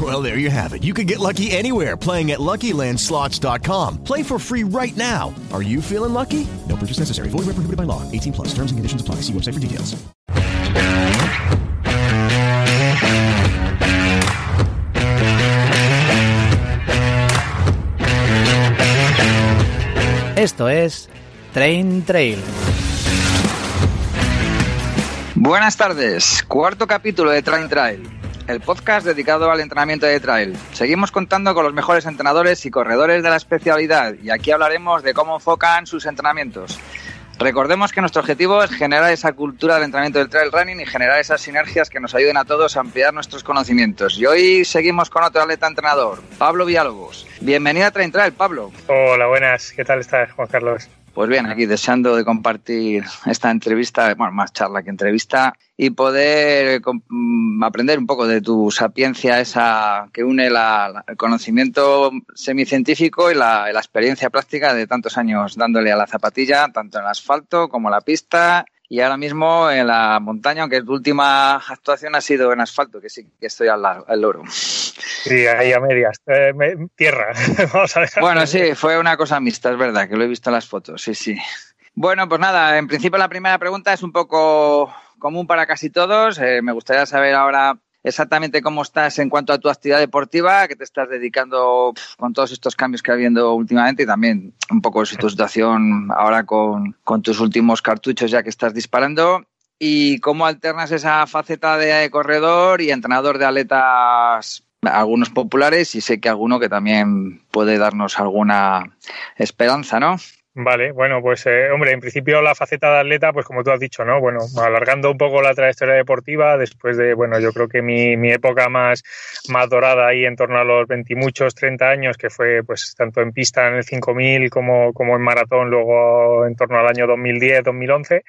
Well, there you have it. You can get lucky anywhere playing at LuckyLandSlots.com. Play for free right now. Are you feeling lucky? No purchase necessary. Void where prohibited by law. 18 plus. Terms and conditions apply. See website for details. Esto es Train Trail. Buenas tardes, cuarto capítulo de Train Trail, el podcast dedicado al entrenamiento de trail. Seguimos contando con los mejores entrenadores y corredores de la especialidad y aquí hablaremos de cómo enfocan sus entrenamientos. Recordemos que nuestro objetivo es generar esa cultura del entrenamiento del trail running y generar esas sinergias que nos ayuden a todos a ampliar nuestros conocimientos. Y hoy seguimos con otro atleta entrenador, Pablo Villalobos. Bienvenido a Train Trail, Pablo. Hola, buenas. ¿Qué tal estás, Juan Carlos? Pues bien, aquí deseando de compartir esta entrevista, bueno, más charla que entrevista, y poder mm, aprender un poco de tu sapiencia esa que une la- la- el conocimiento semicientífico y la, y la experiencia práctica de tantos años dándole a la zapatilla, tanto en el asfalto como en la pista y ahora mismo en la montaña, aunque tu última actuación ha sido en asfalto, que sí que estoy al, al loro. Sí, ahí a medias. Eh, me- tierra. Vamos a dejar. Bueno, sí, fue una cosa mixta, es verdad, que lo he visto en las fotos, sí, sí. Bueno, pues nada, en principio la primera pregunta es un poco común para casi todos. Eh, me gustaría saber ahora exactamente cómo estás en cuanto a tu actividad deportiva, que te estás dedicando con todos estos cambios que ha habiendo últimamente y también un poco tu situación ahora con, con tus últimos cartuchos ya que estás disparando. Y cómo alternas esa faceta de corredor y entrenador de atletas, algunos populares y sé que alguno que también puede darnos alguna esperanza, ¿no? Vale, bueno, pues eh, hombre, en principio la faceta de atleta, pues como tú has dicho, ¿no? Bueno, alargando un poco la trayectoria deportiva, después de, bueno, yo creo que mi, mi época más, más dorada ahí en torno a los 20 y muchos, 30 años, que fue pues tanto en pista en el 5000 como, como en maratón, luego en torno al año 2010, 2011,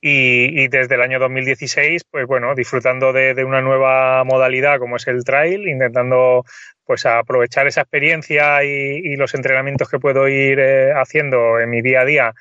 y, y desde el año 2016, pues bueno, disfrutando de una nueva modalidad como es el trail, intentando pues aprovechar esa experiencia y, y los entrenamientos que puedo ir eh, haciendo en mi día a día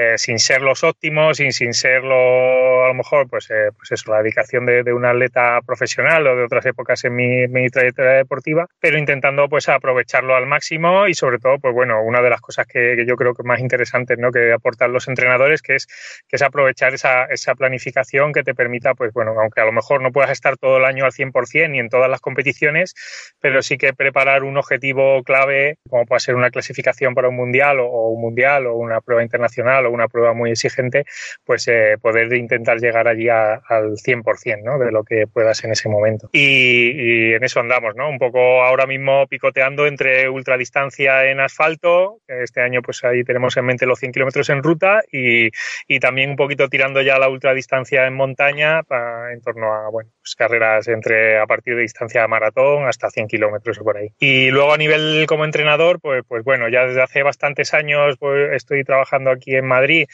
eh, sin ser los óptimos y sin ser lo, a lo mejor, pues, eh, pues eso, la dedicación de, de un atleta profesional o de otras épocas en mi, mi trayectoria deportiva, pero intentando pues aprovecharlo al máximo y sobre todo, pues bueno, una de las cosas que, yo creo que más interesantes ¿no? que aportan los entrenadores, que es, que es aprovechar esa, esa planificación que te permita, pues bueno, aunque a lo mejor no puedas estar todo el año al 100% ni en todas las competiciones, pero sí que preparar un objetivo clave, como puede ser una clasificación para un mundial o un mundial o una prueba internacional una prueba muy exigente, pues eh, poder intentar llegar allí a- al 100% ¿no? de lo que puedas en ese momento. Y, y en eso andamos, ¿no? Un poco ahora mismo picoteando entre ultradistancia en asfalto, este año pues ahí tenemos en mente los 100 kilómetros en ruta y, y también un poquito tirando ya la ultradistancia en montaña pa- en torno a, bueno, pues carreras entre a partir de distancia maratón hasta 100 kilómetros o por ahí. Y luego a nivel como entrenador, pues, pues bueno, ya desde hace bastantes años pues, estoy trabajando aquí en Madrid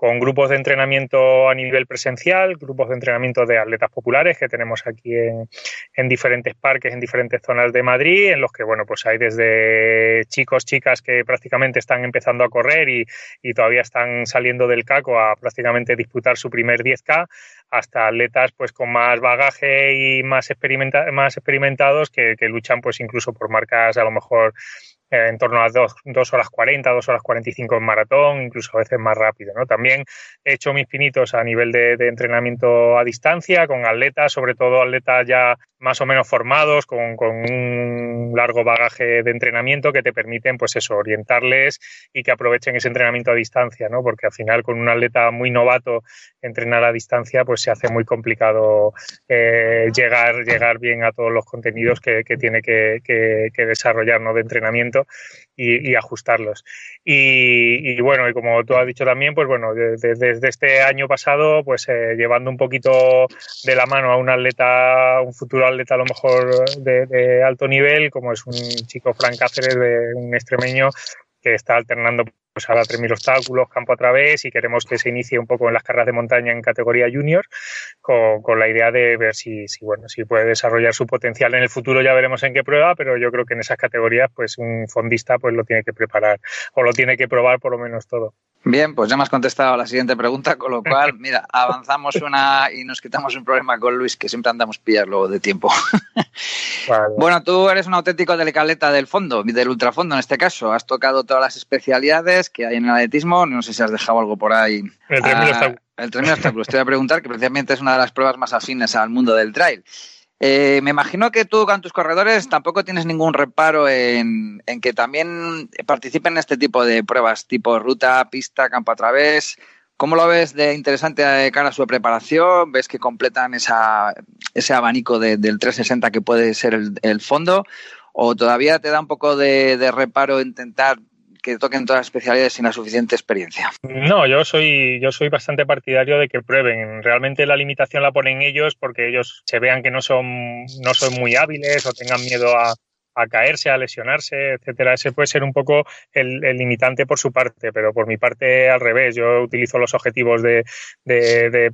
con grupos de entrenamiento a nivel presencial, grupos de entrenamiento de atletas populares que tenemos aquí en, en diferentes parques, en diferentes zonas de Madrid, en los que, bueno, pues hay desde chicos, chicas que prácticamente están empezando a correr y, y todavía están saliendo del caco a prácticamente disputar su primer 10K, hasta atletas pues con más bagaje y más, experimenta más experimentados que, que luchan pues incluso por marcas a lo mejor eh, en torno a 2 horas 40, 2 horas 45 en maratón, incluso a veces más rápido. ¿no? También he hecho mis pinitos a nivel de, entrenamiento a distancia con atletas, sobre todo atletas ya más o menos formados, con, con, un largo bagaje de entrenamiento que te permiten, pues eso, orientarles y que aprovechen ese entrenamiento a distancia, ¿no? Porque al final con un atleta muy novato entrenar a distancia, pues se hace muy complicado eh, llegar, llegar bien a todos los contenidos que, que tiene que, que, que, desarrollar. De entrenamiento y, ajustarlos. Y, bueno, y como tú has dicho también, pues bueno, desde, este año pasado, pues eh, llevando un poquito de la mano a un atleta, un futuro atleta a lo mejor de, de alto nivel, como es un chico Frank Cáceres, de un extremeño que está alternando pues ahora 3.000 obstáculos, campo a través y queremos que se inicie un poco en las carreras de montaña en categoría junior con, con la idea de ver si, si, bueno, si puede desarrollar su potencial en el futuro, ya veremos en qué prueba, pero yo creo que en esas categorías pues un fondista pues lo tiene que preparar o lo tiene que probar por lo menos todo. Bien, pues ya me has contestado la siguiente pregunta, con lo cual, mira, avanzamos una y nos quitamos un problema con Luis, que siempre andamos pillar luego de tiempo. Vale. Bueno, tú eres un auténtico delicaleta del fondo, del ultrafondo en este caso. Has tocado todas las especialidades que hay en el atletismo. No sé si has dejado algo por ahí. El 3000 ah, El 3000 obstáculos. Te voy a preguntar, que precisamente es una de las pruebas más afines al mundo del trail. Eh, me imagino que tú con tus corredores tampoco tienes ningún reparo en, en, que también participen en este tipo de pruebas, tipo ruta, pista, campo a través. ¿Cómo lo ves de interesante de cara a su preparación? ¿Ves que completan esa, ese abanico de, del 360 que puede ser el, el, fondo? ¿O todavía te da un poco de, de reparo intentar que toquen todas las especialidades sin la suficiente experiencia. No, yo soy, yo soy bastante partidario de que prueben. Realmente la limitación la ponen ellos porque ellos se vean que no son, no son muy hábiles o tengan miedo a, a caerse, a lesionarse, etcétera. Ese puede ser un poco el, el, limitante por su parte, pero por mi parte al revés. Yo utilizo los objetivos de, de, de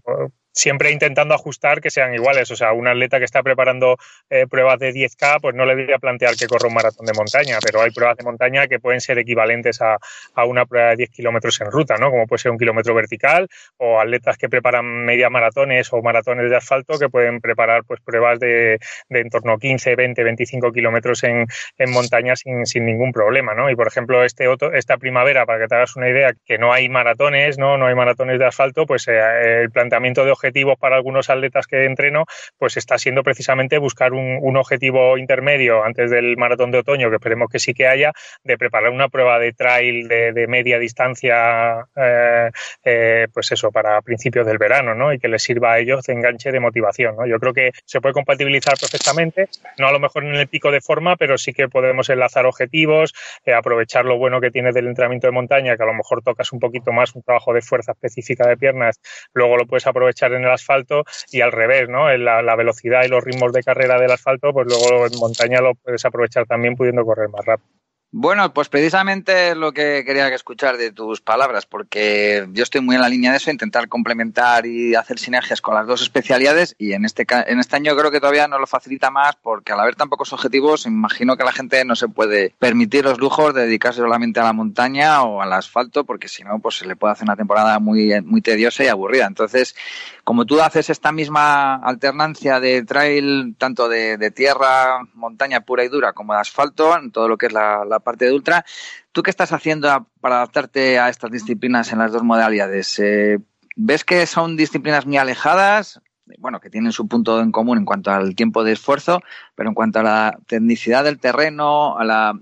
siempre intentando ajustar que sean iguales. O sea, un atleta que está preparando eh, pruebas de 10K, pues no le voy a plantear que corra un maratón de montaña, pero hay pruebas de montaña que pueden ser equivalentes a, a una prueba de 10 kilómetros en ruta, ¿no? Como puede ser un kilómetro vertical, o atletas que preparan media maratones o maratones de asfalto que pueden preparar pues pruebas de, de en torno a 15, 20, 25 kilómetros en, en montaña sin, sin, ningún problema, ¿no? Y por ejemplo, este otro, esta primavera, para que te hagas una idea, que no hay maratones, ¿no? No hay maratones de asfalto, pues eh, el planteamiento de objetivos objetivos para algunos atletas que entreno, pues está siendo precisamente buscar un, objetivo intermedio antes del maratón de otoño, que esperemos que sí que haya, de preparar una prueba de trail de, de media distancia, eh, eh, pues eso, para principios del verano, ¿no? Y que les sirva a ellos de enganche de motivación, ¿no? Yo creo que se puede compatibilizar perfectamente, no a lo mejor en el pico de forma, pero sí que podemos enlazar objetivos, eh, aprovechar lo bueno que tienes del entrenamiento de montaña, que a lo mejor tocas un poquito más un trabajo de fuerza específica de piernas, luego lo puedes aprovechar en el asfalto y al revés, ¿no? La, la, velocidad y los ritmos de carrera del asfalto, pues luego en montaña lo puedes aprovechar también pudiendo correr más rápido. Bueno, pues precisamente lo que quería escuchar de tus palabras, porque yo estoy muy en la línea de eso, intentar complementar y hacer sinergias con las dos especialidades y en este, en este año creo que todavía nos lo facilita más porque al haber tan pocos objetivos, imagino que la gente no se puede permitir los lujos de dedicarse solamente a la montaña o al asfalto, porque si no, pues se le puede hacer una temporada muy, muy tediosa y aburrida. Entonces, como tú haces esta misma alternancia de trail, tanto de, tierra, montaña pura y dura, como de asfalto, en todo lo que es la parte de ultra. ¿Tú qué estás haciendo para adaptarte a estas disciplinas en las dos modalidades? Eh, ¿Ves que son disciplinas muy alejadas? Bueno, que tienen su punto en común en cuanto al tiempo de esfuerzo, pero en cuanto a la tecnicidad del terreno, a la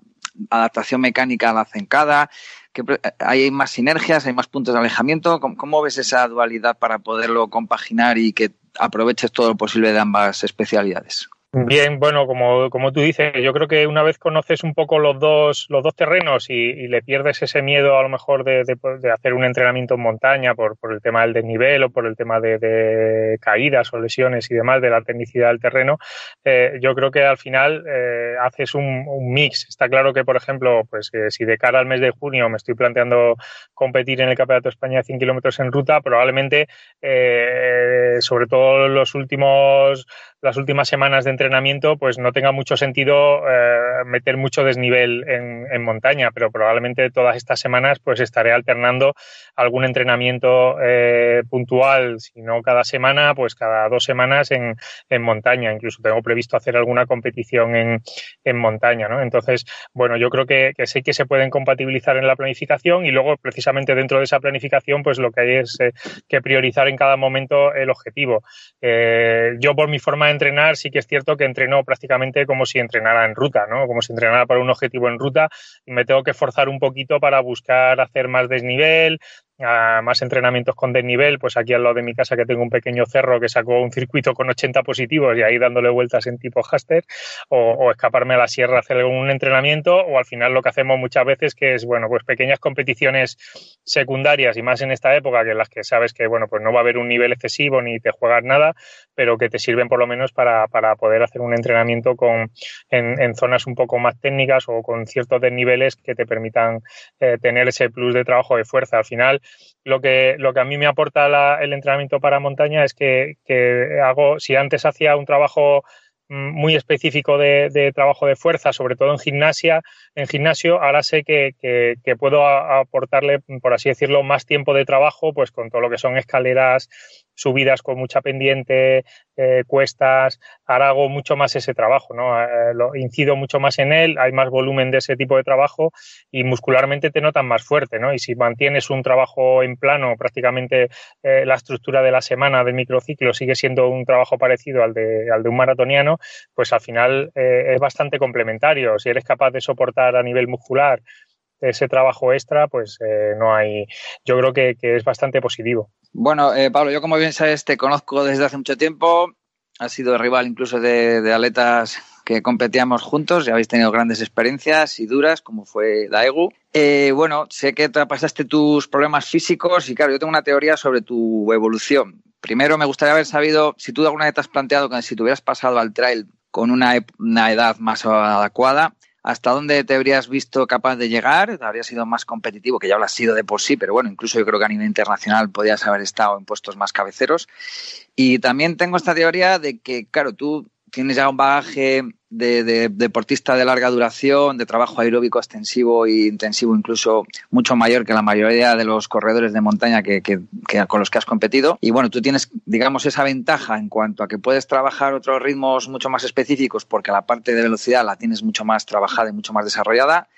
adaptación mecánica a la cencada, hay más sinergias, hay más puntos de alejamiento. ¿Cómo, ¿Cómo, ves esa dualidad para poderlo compaginar y que aproveches todo lo posible de ambas especialidades? Bien, bueno, como, como tú dices, yo creo que una vez conoces un poco los dos, los dos terrenos y, le pierdes ese miedo a lo mejor de, de, de, hacer un entrenamiento en montaña por, por el tema del desnivel o por el tema de, de caídas o lesiones y demás, de la tecnicidad del terreno, eh, yo creo que al final eh, haces un, un, mix. Está claro que, por ejemplo, pues eh, si de cara al mes de junio me estoy planteando competir en el Campeonato de España de 100 kilómetros en ruta, probablemente, eh, sobre todo los últimos las últimas semanas de entrenamiento, pues no tenga mucho sentido eh, meter mucho desnivel en, montaña, pero probablemente todas estas semanas pues estaré alternando algún entrenamiento eh, puntual, si no cada semana, pues cada dos semanas en, en montaña. Incluso tengo previsto hacer alguna competición en, en montaña, ¿no? Entonces, bueno, yo creo que, sí que se pueden compatibilizar en la planificación y luego precisamente dentro de esa planificación, pues lo que hay es eh, que priorizar en cada momento el objetivo. Yo por mi forma de entrenar sí que es cierto que entreno prácticamente como si entrenara en ruta, ¿no? Como si entrenara para un objetivo en ruta y me tengo que forzar un poquito para buscar hacer más desnivel, a más entrenamientos con desnivel, pues aquí al lado de mi casa que tengo un pequeño cerro que sacó un circuito con 80 positivos y ahí dándole vueltas en tipo haster, o, escaparme a la sierra a hacer algún entrenamiento, o al final lo que hacemos muchas veces que es, bueno, pues pequeñas competiciones secundarias y más en esta época que en las que sabes que, bueno, pues no va a haber un nivel excesivo ni te juegas nada, pero que te sirven por lo menos para, para poder hacer un entrenamiento con, en, en, zonas un poco más técnicas o con ciertos desniveles que te permitan eh, tener ese plus de trabajo de fuerza. Al final, lo que, lo que a mí me aporta la, el entrenamiento para montaña es que, hago, si antes hacía un trabajo mm, muy específico de, de, trabajo de fuerza, sobre todo en gimnasia, en gimnasio, ahora sé que, que, que, puedo aportarle, por así decirlo, más tiempo de trabajo, pues con todo lo que son escaleras, subidas con mucha pendiente, eh, cuestas, ahora hago mucho más ese trabajo, ¿no? Eh, lo, incido mucho más en él, hay más volumen de ese tipo de trabajo y muscularmente te notan más fuerte, ¿no? Y si mantienes un trabajo en plano, prácticamente eh, la estructura de la semana del microciclo sigue siendo un trabajo parecido al de, al de un maratoniano, pues al final es bastante complementario. Si eres capaz de soportar a nivel muscular ese trabajo extra, pues no hay, yo creo que, que, es bastante positivo. Bueno, eh, Pablo, yo como bien sabes te conozco desde hace mucho tiempo, has sido rival incluso de, de atletas que competíamos juntos, ya habéis tenido grandes experiencias y duras, como fue Daegu. Eh, bueno, sé que pasaste tus problemas físicos y claro, yo tengo una teoría sobre tu evolución. Primero me gustaría haber sabido si tú alguna vez te has planteado que si te hubieras pasado al trail con una, una edad más adecuada, hasta dónde te habrías visto capaz de llegar, habrías sido más competitivo, que ya lo sido de por sí, pero bueno, incluso yo creo que a nivel internacional podías haber estado en puestos más cabeceros. Y también tengo esta teoría de que, claro, tú tienes ya un bagaje de, de, deportista de larga duración, de trabajo aeróbico extensivo e intensivo, incluso mucho mayor que la mayoría de los corredores de montaña que, que, con los que has competido. Y bueno, tú tienes, digamos, esa ventaja en cuanto a que puedes trabajar otros ritmos mucho más específicos porque la parte de velocidad la tienes mucho más trabajada y mucho más desarrollada.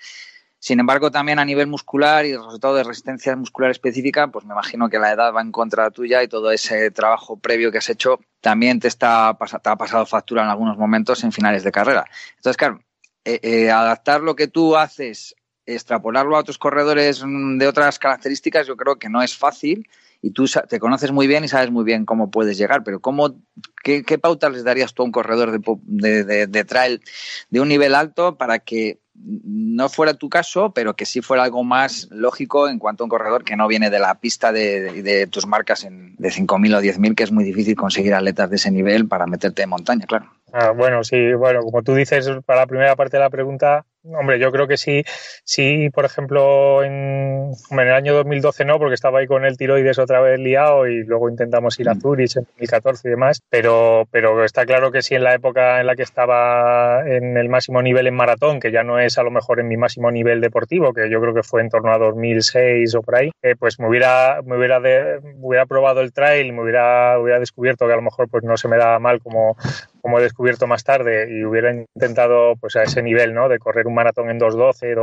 Sin embargo, también a nivel muscular y resultado de resistencia muscular específica, pues me imagino que la edad va en contra tuya y todo ese trabajo previo que has hecho también te, está, ha pasado factura en algunos momentos en finales de carrera. Entonces, claro, eh, eh, adaptar lo que tú haces, extrapolarlo a otros corredores de otras características, yo creo que no es fácil y tú te conoces muy bien y sabes muy bien cómo puedes llegar, pero ¿cómo, qué, pautas les darías tú a un corredor de, de, de trail de un nivel alto para que no fuera tu caso, pero que sí fuera algo más lógico en cuanto a un corredor que no viene de la pista de, tus marcas en, de 5.000 o 10.000, que es muy difícil conseguir atletas de ese nivel para meterte en montaña, claro. Ah, bueno, sí, bueno, como tú dices, para la primera parte de la pregunta, hombre, yo creo que sí, sí, por ejemplo, en, en, el año 2012 no, porque estaba ahí con el tiroides otra vez liado y luego intentamos ir a Zurich en 2014 y demás, pero, pero está claro que sí en la época en la que estaba en el máximo nivel en maratón, que ya no es a lo mejor en mi máximo nivel deportivo, que yo creo que fue en torno a 2006 o por ahí, eh, pues me hubiera, me hubiera, de, me hubiera probado el trail, me hubiera, hubiera descubierto que a lo mejor pues no se me daba mal como, como he descubierto más tarde y hubiera intentado pues a ese nivel, ¿no? De correr un maratón en 2.12,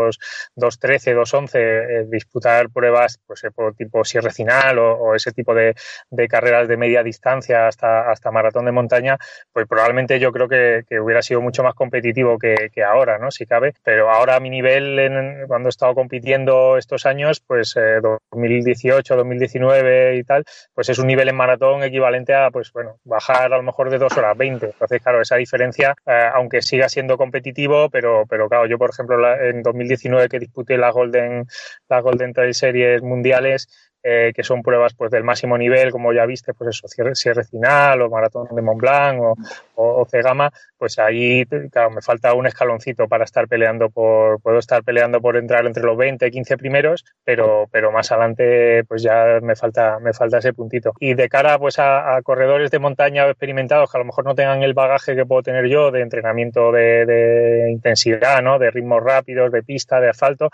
2.13, 2.11, eh, disputar pruebas pues eh, por tipo Sierra Final o, ese tipo de, de, carreras de media distancia hasta, hasta maratón de montaña, pues probablemente yo creo que, que hubiera sido mucho más competitivo que, que, ahora, ¿no? Si cabe. Pero ahora a mi nivel, en, cuando he estado compitiendo estos años, pues eh, 2018, 2019 y tal, pues es un nivel en maratón equivalente a, pues bueno, bajar a lo mejor de 2 horas 20. Entonces, claro, esa diferencia, eh, aunque siga siendo competitivo, pero, pero claro, yo, por ejemplo, la, en 2019 que disputé la Golden, la Golden Trail Series mundiales, eh, que son pruebas pues del máximo nivel, como ya viste, pues eso, cierre, final o maratón de Mont Blanc o, o, C-Gama, pues ahí, claro, me falta un escaloncito para estar peleando por, puedo estar peleando por entrar entre los 20, 15 primeros, pero, pero más adelante pues ya me falta, me falta ese puntito. Y de cara pues a, corredores de montaña experimentados que a lo mejor no tengan el bagaje que puedo tener yo de entrenamiento de, de intensidad, ¿no? De ritmos rápidos, de pista, de asfalto,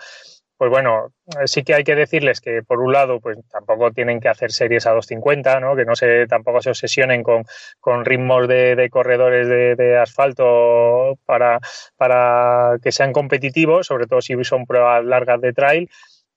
pues bueno, sí que hay que decirles que por un lado, pues tampoco tienen que hacer series a 250, ¿no? Que no se, tampoco se obsesionen con, con ritmos de, de corredores de, de, asfalto para, para que sean competitivos, sobre todo si son pruebas largas de trail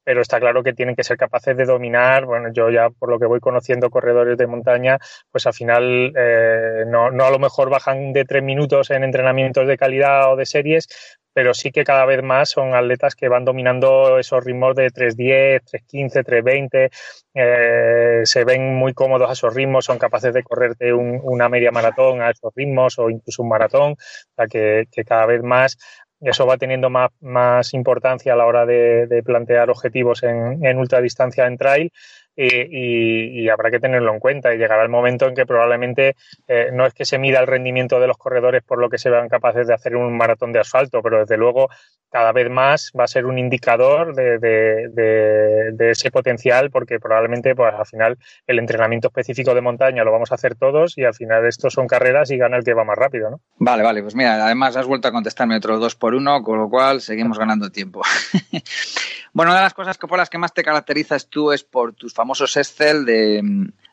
pero está claro que tienen que ser capaces de dominar. Bueno, yo ya por lo que voy conociendo corredores de montaña, pues al final eh, no, no a lo mejor bajan de tres minutos en entrenamientos de calidad o de series, pero sí que cada vez más son atletas que van dominando esos ritmos de 3.10, 3.15, 3.20, eh, se ven muy cómodos a esos ritmos, son capaces de correrte un, una media maratón a esos ritmos o incluso un maratón, o sea que, cada vez más eso va teniendo más, más importancia a la hora de, de plantear objetivos en, en ultradistancia en trail y, y, habrá que tenerlo en cuenta y llegará el momento en que probablemente eh, no es que se mida el rendimiento de los corredores por lo que se vean capaces de hacer un maratón de asfalto, pero desde luego cada vez más va a ser un indicador de, de, de, de ese potencial porque probablemente pues al final el entrenamiento específico de montaña lo vamos a hacer todos y al final estos son carreras y gana el que va más rápido, ¿no? Vale, vale, pues mira, además has vuelto a contestarme otros dos por uno, con lo cual seguimos ganando tiempo. bueno, una de las cosas por las que más te caracterizas tú es por tus famosos Excel de,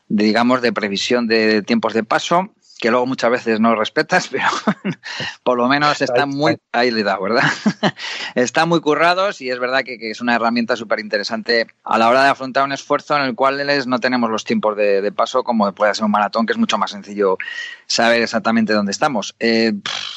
de, digamos, de previsión de tiempos de paso que luego muchas veces no respetas, pero por lo menos están muy, ahí le da, ¿verdad? están muy currados y es verdad que, que es una herramienta súper interesante a la hora de afrontar un esfuerzo en el cual no tenemos los tiempos de, de, paso como puede ser un maratón, que es mucho más sencillo saber exactamente dónde estamos. Eh,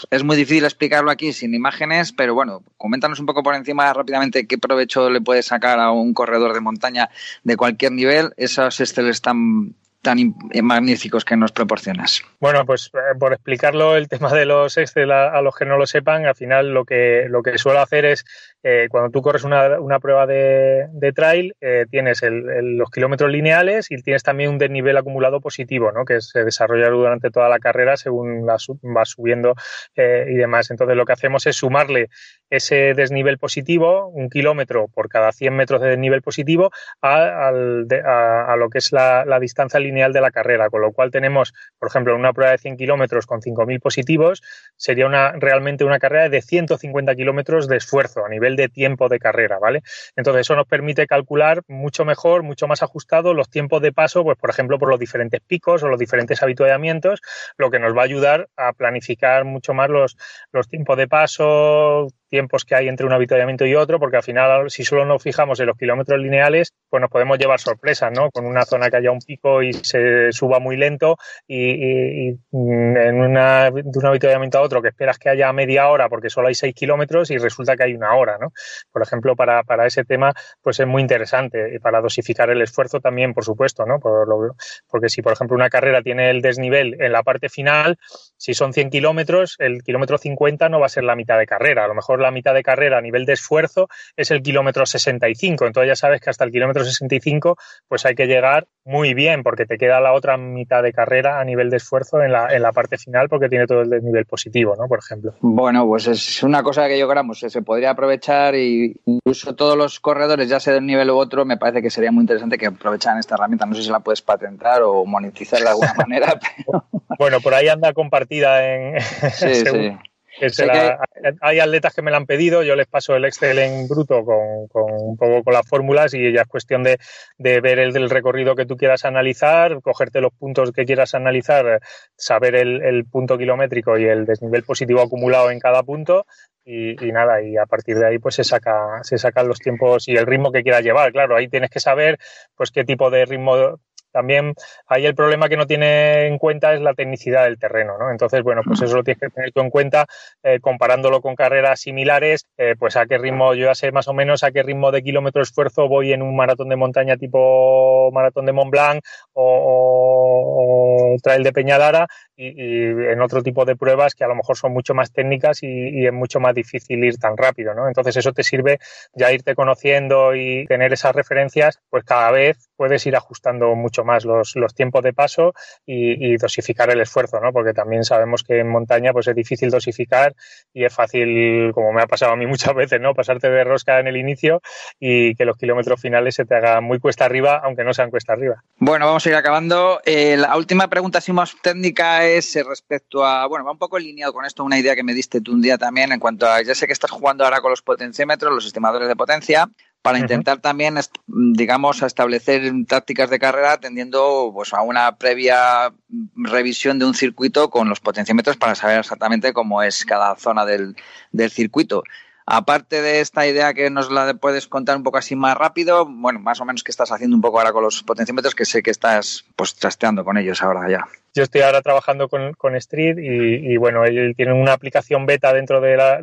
es muy difícil explicarlo aquí sin imágenes, pero bueno, coméntanos un poco por encima rápidamente qué provecho le puede sacar a un corredor de montaña de cualquier nivel. Esos Excel están tan magníficos que nos proporcionas. Bueno, pues eh, por explicarlo el tema de los Excel a, a, los que no lo sepan, al final lo que, lo que suelo hacer es eh, cuando tú corres una, una prueba de, de trail, eh, tienes el, el, los kilómetros lineales y tienes también un desnivel acumulado positivo, ¿no? que se desarrolla durante toda la carrera según la, va subiendo eh, y demás. Entonces lo que hacemos es sumarle ese desnivel positivo, un kilómetro por cada 100 metros de desnivel positivo, a, a, a lo que es la, la distancia lineal de la carrera, con lo cual tenemos, por ejemplo, una prueba de 100 kilómetros con 5.000 positivos, sería una, realmente una carrera de 150 kilómetros de esfuerzo a nivel de tiempo de carrera, ¿vale? Entonces eso nos permite calcular mucho mejor, mucho más ajustado los tiempos de paso, pues por ejemplo, por los diferentes picos o los diferentes habituallamientos, lo que nos va a ayudar a planificar mucho más los, los tiempos de paso, tiempos que hay entre un avituallamiento y otro, porque al final, si solo nos fijamos en los kilómetros lineales, pues nos podemos llevar sorpresas, ¿no? Con una zona que haya un pico y se suba muy lento y, y, y en una, de un avituallamiento a otro que esperas que haya media hora porque solo hay seis kilómetros y resulta que hay una hora, ¿no? Por ejemplo, para, para ese tema, pues es muy interesante y para dosificar el esfuerzo también, por supuesto, ¿no? Por lo, porque si, por ejemplo, una carrera tiene el desnivel en la parte final, si son 100 kilómetros, el kilómetro 50 no va a ser la mitad de carrera, a lo mejor la mitad de carrera a nivel de esfuerzo es el kilómetro 65. Entonces ya sabes que hasta el kilómetro 65 pues hay que llegar muy bien porque te queda la otra mitad de carrera a nivel de esfuerzo en la, en la parte final porque tiene todo el desnivel positivo, ¿no? Por ejemplo. Bueno, pues es una cosa que yo creo que se podría aprovechar y incluso todos los corredores, ya sea de un nivel u otro, me parece que sería muy interesante que aprovecharan esta herramienta. No sé si la puedes patentar o monetizar de alguna manera. Pero... Bueno, por ahí anda compartida en... Sí, sí. Que la, que... hay atletas que me la han pedido, yo les paso el Excel en bruto con, con un poco con las fórmulas y ya es cuestión de, de ver el recorrido que tú quieras analizar, cogerte los puntos que quieras analizar, saber el, el punto kilométrico y el desnivel positivo acumulado en cada punto y, y, nada, y a partir de ahí pues se saca, se sacan los tiempos y el ritmo que quieras llevar. Claro, ahí tienes que saber pues qué tipo de ritmo también ahí el problema que no tiene en cuenta es la tecnicidad del terreno, ¿no? Entonces, bueno, pues eso lo tienes que tener tú en cuenta eh, comparándolo con carreras similares, eh, pues a qué ritmo, yo ya sé más o menos a qué ritmo de kilómetro esfuerzo voy en un maratón de montaña tipo maratón de Mont Blanc o, o, trail de Peñalara y, en otro tipo de pruebas que a lo mejor son mucho más técnicas y, es mucho más difícil ir tan rápido, ¿no? Entonces eso te sirve ya irte conociendo y tener esas referencias, pues cada vez puedes ir ajustando mucho más los, los tiempos de paso y, dosificar el esfuerzo, ¿no? Porque también sabemos que en montaña pues es difícil dosificar y es fácil, como me ha pasado a mí muchas veces, ¿no? Pasarte de rosca en el inicio y que los kilómetros finales se te hagan muy cuesta arriba, aunque no sean cuesta arriba. Bueno, vamos a ir acabando. Eh, la última pregunta, así más técnica, es respecto a, bueno, va un poco alineado con esto, una idea que me diste tú un día también en cuanto a, ya sé que estás jugando ahora con los potenciómetros, los estimadores de potencia, para intentar también, digamos, establecer tácticas de carrera atendiendo pues, a una previa revisión de un circuito con los potenciómetros para saber exactamente cómo es cada zona del, del circuito. Aparte de esta idea que nos la puedes contar un poco así más rápido, bueno, más o menos qué estás haciendo un poco ahora con los potenciómetros, que sé que estás pues trasteando con ellos ahora ya. Yo estoy ahora trabajando con, con Street y, bueno, él tiene una aplicación beta dentro de la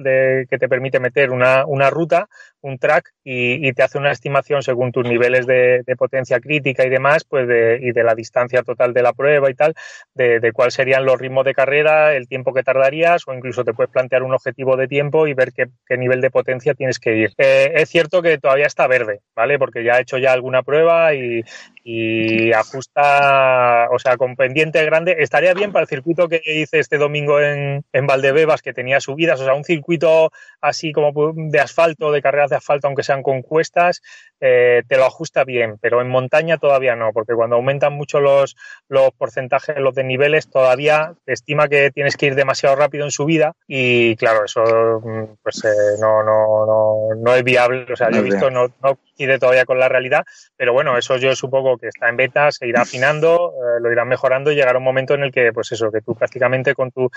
que te permite meter una, una ruta, un track y, te hace una estimación según tus niveles de, potencia crítica y demás, pues de, y de la distancia total de la prueba y tal, de, de cuál serían los ritmos de carrera, el tiempo que tardarías o incluso te puedes plantear un objetivo de tiempo y ver qué, qué nivel de potencia tienes que ir. Eh, es cierto que todavía está verde, ¿vale? Porque ya he hecho ya alguna prueba y, y ajusta, o sea, con pendiente grande. Estaría bien para el circuito que hice este domingo en, en Valdebebas, que tenía subidas, o sea, un circuito así como de asfalto, de carreras de asfalto, aunque sean con cuestas, eh, te lo ajusta bien, pero en montaña todavía no, porque cuando aumentan mucho los, los porcentajes, los desniveles, todavía te estima que tienes que ir demasiado rápido en subida y claro, eso mm, pues eh, no, no, no, no es viable, o sea, yo he visto, no, no coincide todavía con la realidad, pero bueno, eso yo supongo que está en beta, se irá afinando, eh, lo irán mejorando y llegará un momento en el que, pues eso, que tú prácticamente con tu,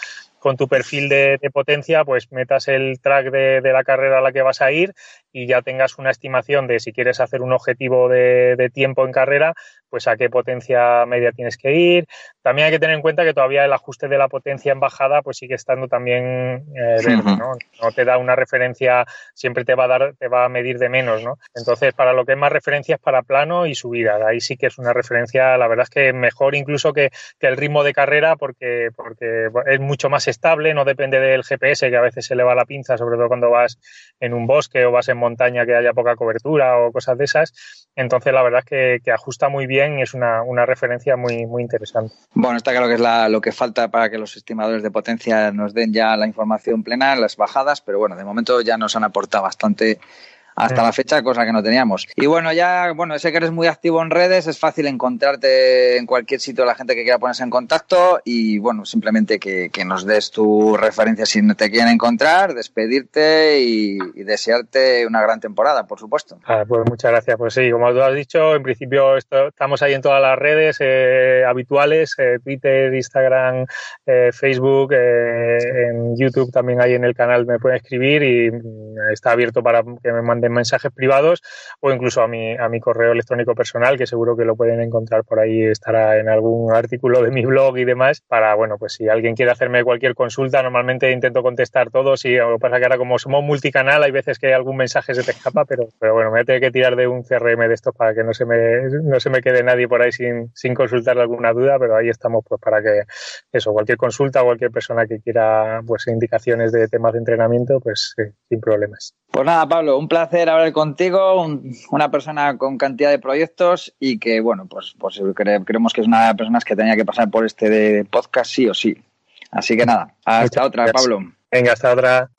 con tu perfil de, potencia, pues metas el track de, de, la carrera a la que vas a ir y ya tengas una estimación de si quieres hacer un objetivo de, de tiempo en carrera, pues a qué potencia media tienes que ir. También hay que tener en cuenta que todavía el ajuste de la potencia en bajada pues sigue estando también eh, verde, ¿no? No te da una referencia, siempre te va a dar, te va a medir de menos, ¿no? Entonces, para lo que es más referencia es para plano y subida. Ahí sí que es una referencia, la verdad es que mejor incluso que, que el ritmo de carrera porque, porque es mucho más estable, no depende del GPS que a veces se le va la pinza, sobre todo cuando vas en un bosque o vas en montaña que haya poca cobertura o cosas de esas. Entonces, la verdad es que, ajusta muy bien es una, una referencia muy, muy interesante. Bueno, está claro que es la, lo que falta para que los estimadores de potencia nos den ya la información plena, las bajadas, pero bueno, de momento ya nos han aportado bastante hasta la fecha, cosa que no teníamos. Y bueno, ya, bueno, sé que eres muy activo en redes, es fácil encontrarte en cualquier sitio la gente que quiera ponerse en contacto y bueno, simplemente que, que nos des tu referencia si no te quieren encontrar, despedirte y, desearte una gran temporada, por supuesto. Ah, pues muchas gracias. Pues sí, como tú has dicho, en principio estamos ahí en todas las redes eh, habituales, eh, Twitter, Instagram, eh, Facebook, en YouTube también hay en el canal me pueden escribir y mm, está abierto para que me manden mensajes privados o incluso a mi, a mi correo electrónico personal, que seguro que lo pueden encontrar por ahí, estará en algún artículo de mi blog y demás, para, bueno, pues si alguien quiere hacerme cualquier consulta, normalmente intento contestar todos y lo pasa que ahora como somos multicanal, hay veces que algún mensaje se te escapa, pero, pero bueno, me voy a tener que tirar de un CRM de estos para que no se me, no se me quede nadie por ahí sin, sin consultar alguna duda, pero ahí estamos pues para que eso, cualquier consulta, cualquier persona que quiera pues indicaciones de temas de entrenamiento, pues sin problemas. Pues nada, Pablo, un placer hablar contigo, una persona con cantidad de proyectos y que, bueno, pues, pues creemos que es una de las personas que tenía que pasar por este podcast sí o sí. Así que nada, hasta otra, Pablo. Venga, hasta otra.